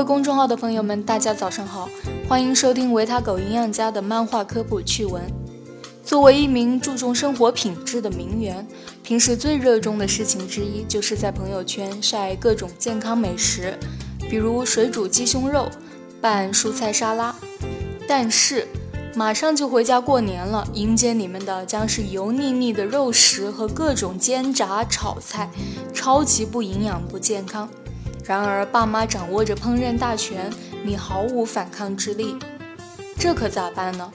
位公众号的朋友们，大家早上好，欢迎收听维他狗营养家的漫画科普趣闻。作为一名注重生活品质的名媛，平时最热衷的事情之一就是在朋友圈晒各种健康美食，比如水煮鸡胸肉、拌蔬菜沙拉。但是，马上就回家过年了，迎接你们的将是油腻腻的肉食和各种煎炸炒菜，超级不营养不健康。然而，爸妈掌握着烹饪大权，你毫无反抗之力，这可咋办呢？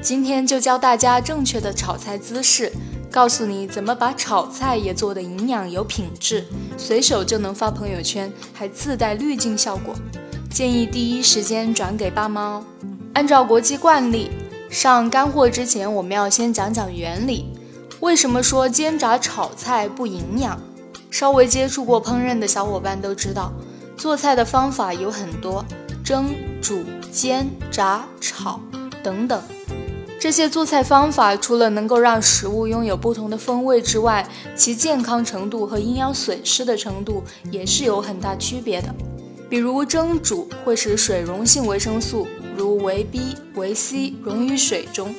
今天就教大家正确的炒菜姿势，告诉你怎么把炒菜也做得营养有品质，随手就能发朋友圈，还自带滤镜效果。建议第一时间转给爸妈哦。按照国际惯例，上干货之前，我们要先讲讲原理。为什么说煎炸炒菜不营养？稍微接触过烹饪的小伙伴都知道，做菜的方法有很多，蒸、煮、煎、炸、炒等等。这些做菜方法除了能够让食物拥有不同的风味之外，其健康程度和营养损失的程度也是有很大区别的。比如蒸煮会使水溶性维生素如维 B、维 C 溶于水中，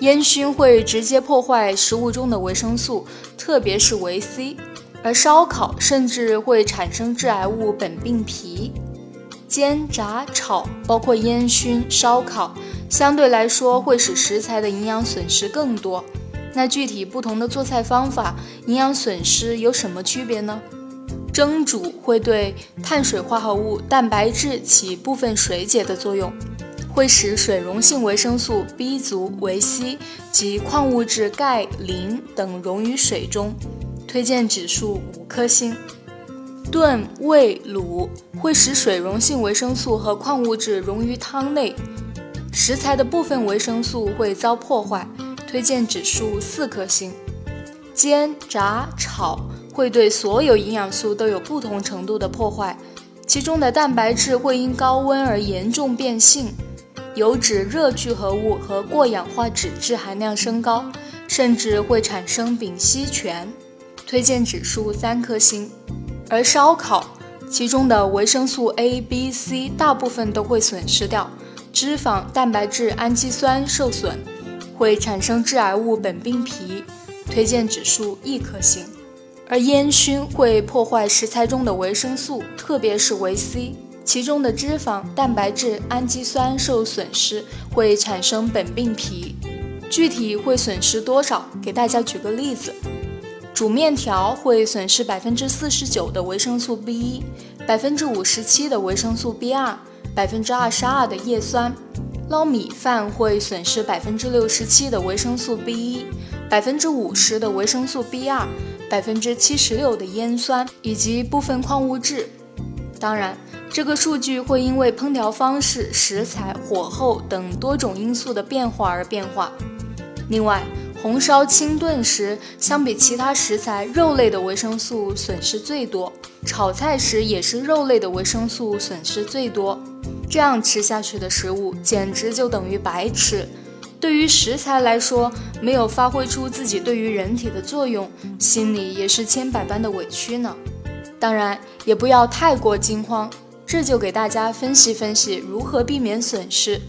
烟熏会直接破坏食物中的维生素，特别是维 C。而烧烤甚至会产生致癌物苯并芘，煎、炸、炒，包括烟熏、烧烤，相对来说会使食材的营养损失更多。那具体不同的做菜方法，营养损失有什么区别呢？蒸煮会对碳水化合物、蛋白质起部分水解的作用，会使水溶性维生素 B 族、维 C 及矿物质钙、磷等溶于水中。推荐指数五颗星。炖、煨、卤会使水溶性维生素和矿物质溶于汤内，食材的部分维生素会遭破坏。推荐指数四颗星。煎、炸、炒会对所有营养素都有不同程度的破坏，其中的蛋白质会因高温而严重变性，油脂热聚合物和过氧化脂质含量升高，甚至会产生丙烯醛。推荐指数三颗星，而烧烤其中的维生素 A、B、C 大部分都会损失掉，脂肪、蛋白质、氨基酸受损，会产生致癌物苯并芘。推荐指数一颗星，而烟熏会破坏食材中的维生素，特别是维 C，其中的脂肪、蛋白质、氨基酸受损失，会产生苯并芘。具体会损失多少？给大家举个例子。煮面条会损失百分之四十九的维生素 B 一，百分之五十七的维生素 B 二，百分之二十二的叶酸。捞米饭会损失百分之六十七的维生素 B 一，百分之五十的维生素 B 二，百分之七十六的烟酸以及部分矿物质。当然，这个数据会因为烹调方式、食材、火候等多种因素的变化而变化。另外，红烧、清炖时，相比其他食材，肉类的维生素损失最多；炒菜时也是肉类的维生素损失最多。这样吃下去的食物，简直就等于白吃。对于食材来说，没有发挥出自己对于人体的作用，心里也是千百般的委屈呢。当然，也不要太过惊慌，这就给大家分析分析如何避免损失。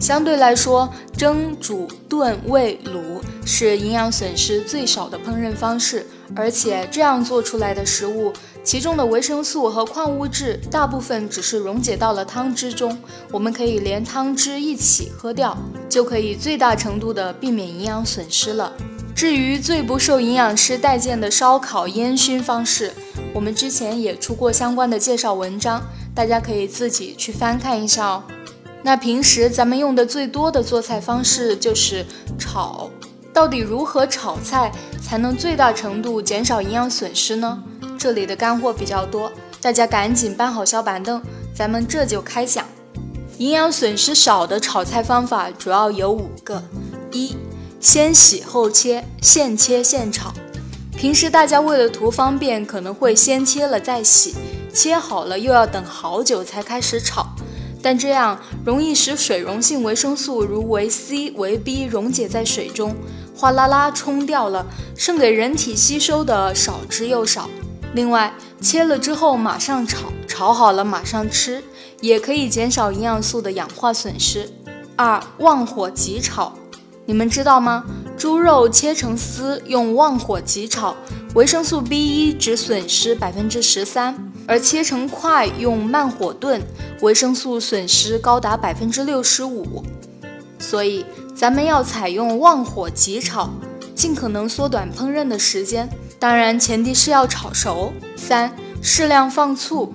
相对来说，蒸、煮、炖、煨、卤是营养损失最少的烹饪方式，而且这样做出来的食物，其中的维生素和矿物质大部分只是溶解到了汤汁中，我们可以连汤汁一起喝掉，就可以最大程度的避免营养损失了。至于最不受营养师待见的烧烤烟熏方式，我们之前也出过相关的介绍文章，大家可以自己去翻看一下哦。那平时咱们用的最多的做菜方式就是炒，到底如何炒菜才能最大程度减少营养损失呢？这里的干货比较多，大家赶紧搬好小板凳，咱们这就开讲。营养损失少的炒菜方法主要有五个：一、先洗后切，现切现炒。平时大家为了图方便，可能会先切了再洗，切好了又要等好久才开始炒。但这样容易使水溶性维生素如维 C、维 B 溶解在水中，哗啦啦冲掉了，剩给人体吸收的少之又少。另外，切了之后马上炒，炒好了马上吃，也可以减少营养素的氧化损失。二、旺火急炒，你们知道吗？猪肉切成丝，用旺火急炒，维生素 B 一只损失百分之十三；而切成块用慢火炖，维生素损失高达百分之六十五。所以，咱们要采用旺火急炒，尽可能缩短烹饪的时间。当然，前提是要炒熟。三、适量放醋。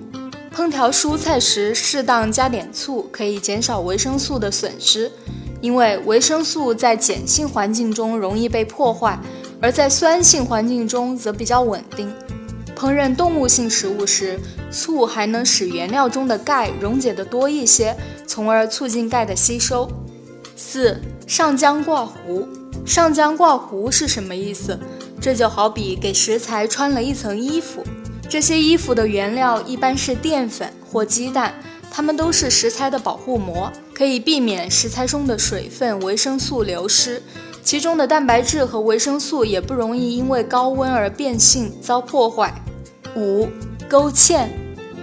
烹调蔬菜时，适当加点醋，可以减少维生素的损失。因为维生素在碱性环境中容易被破坏，而在酸性环境中则比较稳定。烹饪动物性食物时，醋还能使原料中的钙溶解的多一些，从而促进钙的吸收。四、上浆挂糊。上浆挂糊是什么意思？这就好比给食材穿了一层衣服。这些衣服的原料一般是淀粉或鸡蛋，它们都是食材的保护膜，可以避免食材中的水分、维生素流失。其中的蛋白质和维生素也不容易因为高温而变性遭破坏。五、勾芡，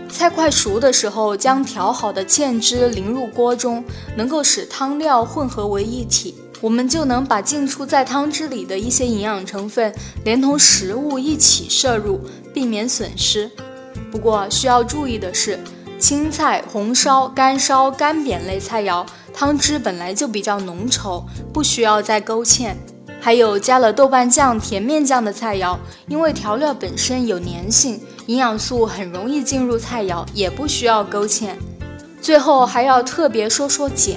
菜快熟的时候，将调好的芡汁淋入锅中，能够使汤料混合为一体。我们就能把浸出在汤汁里的一些营养成分连同食物一起摄入，避免损失。不过需要注意的是，青菜、红烧、干烧、干煸类菜肴汤汁本来就比较浓稠，不需要再勾芡。还有加了豆瓣酱、甜面酱的菜肴，因为调料本身有粘性，营养素很容易进入菜肴，也不需要勾芡。最后还要特别说说碱。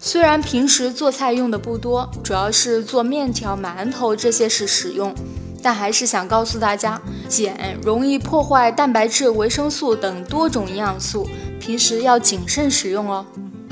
虽然平时做菜用的不多，主要是做面条、馒头这些时使用，但还是想告诉大家，碱容易破坏蛋白质、维生素等多种营养素，平时要谨慎使用哦。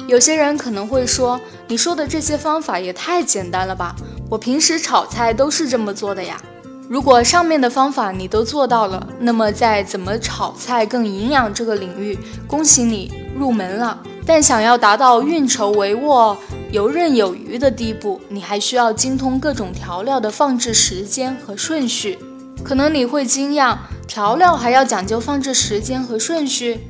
有些人可能会说，你说的这些方法也太简单了吧？我平时炒菜都是这么做的呀。如果上面的方法你都做到了，那么在怎么炒菜更营养这个领域，恭喜你入门了。但想要达到运筹帷幄、游刃有余的地步，你还需要精通各种调料的放置时间和顺序。可能你会惊讶，调料还要讲究放置时间和顺序？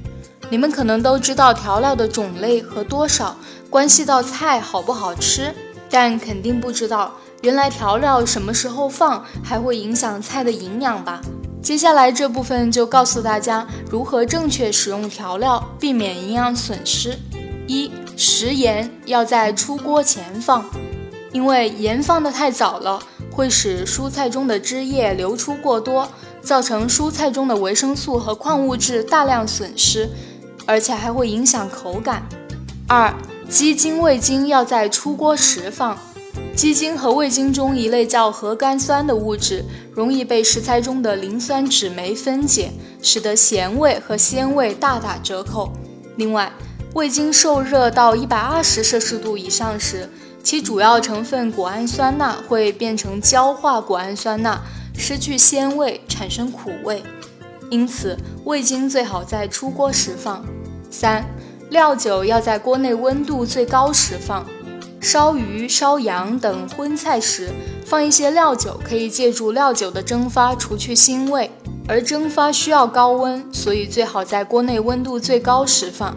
你们可能都知道调料的种类和多少关系到菜好不好吃，但肯定不知道，原来调料什么时候放还会影响菜的营养吧？接下来这部分就告诉大家如何正确使用调料，避免营养损失。一、食盐要在出锅前放，因为盐放得太早了，会使蔬菜中的汁液流出过多，造成蔬菜中的维生素和矿物质大量损失，而且还会影响口感。二、鸡精、味精要在出锅时放。鸡精和味精中一类叫核苷酸的物质，容易被食材中的磷酸酯酶分解，使得咸味和鲜味大打折扣。另外，味精受热到一百二十摄氏度以上时，其主要成分谷氨酸钠会变成焦化谷氨酸钠，失去鲜味，产生苦味。因此，味精最好在出锅时放。三、料酒要在锅内温度最高时放。烧鱼、烧羊等荤菜时，放一些料酒，可以借助料酒的蒸发除去腥味。而蒸发需要高温，所以最好在锅内温度最高时放。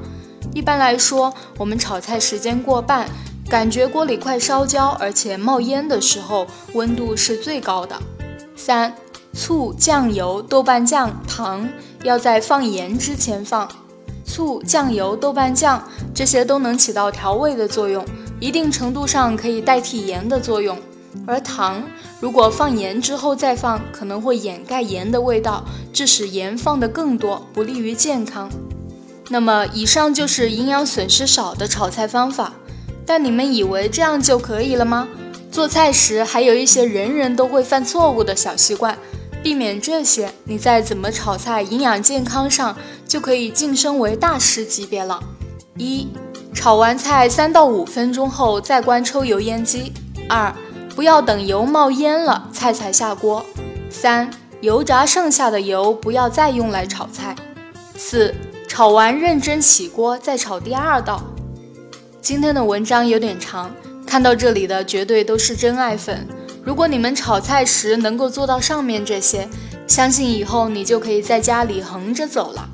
一般来说，我们炒菜时间过半，感觉锅里快烧焦，而且冒烟的时候，温度是最高的。三、醋、酱油、豆瓣酱、糖要在放盐之前放。醋、酱油、豆瓣酱这些都能起到调味的作用。一定程度上可以代替盐的作用，而糖如果放盐之后再放，可能会掩盖盐的味道，致使盐放的更多，不利于健康。那么，以上就是营养损失少的炒菜方法。但你们以为这样就可以了吗？做菜时还有一些人人都会犯错误的小习惯，避免这些，你在怎么炒菜、营养健康上就可以晋升为大师级别了。一。炒完菜三到五分钟后再关抽油烟机。二，不要等油冒烟了菜才下锅。三，油炸剩下的油不要再用来炒菜。四，炒完认真起锅再炒第二道。今天的文章有点长，看到这里的绝对都是真爱粉。如果你们炒菜时能够做到上面这些，相信以后你就可以在家里横着走了。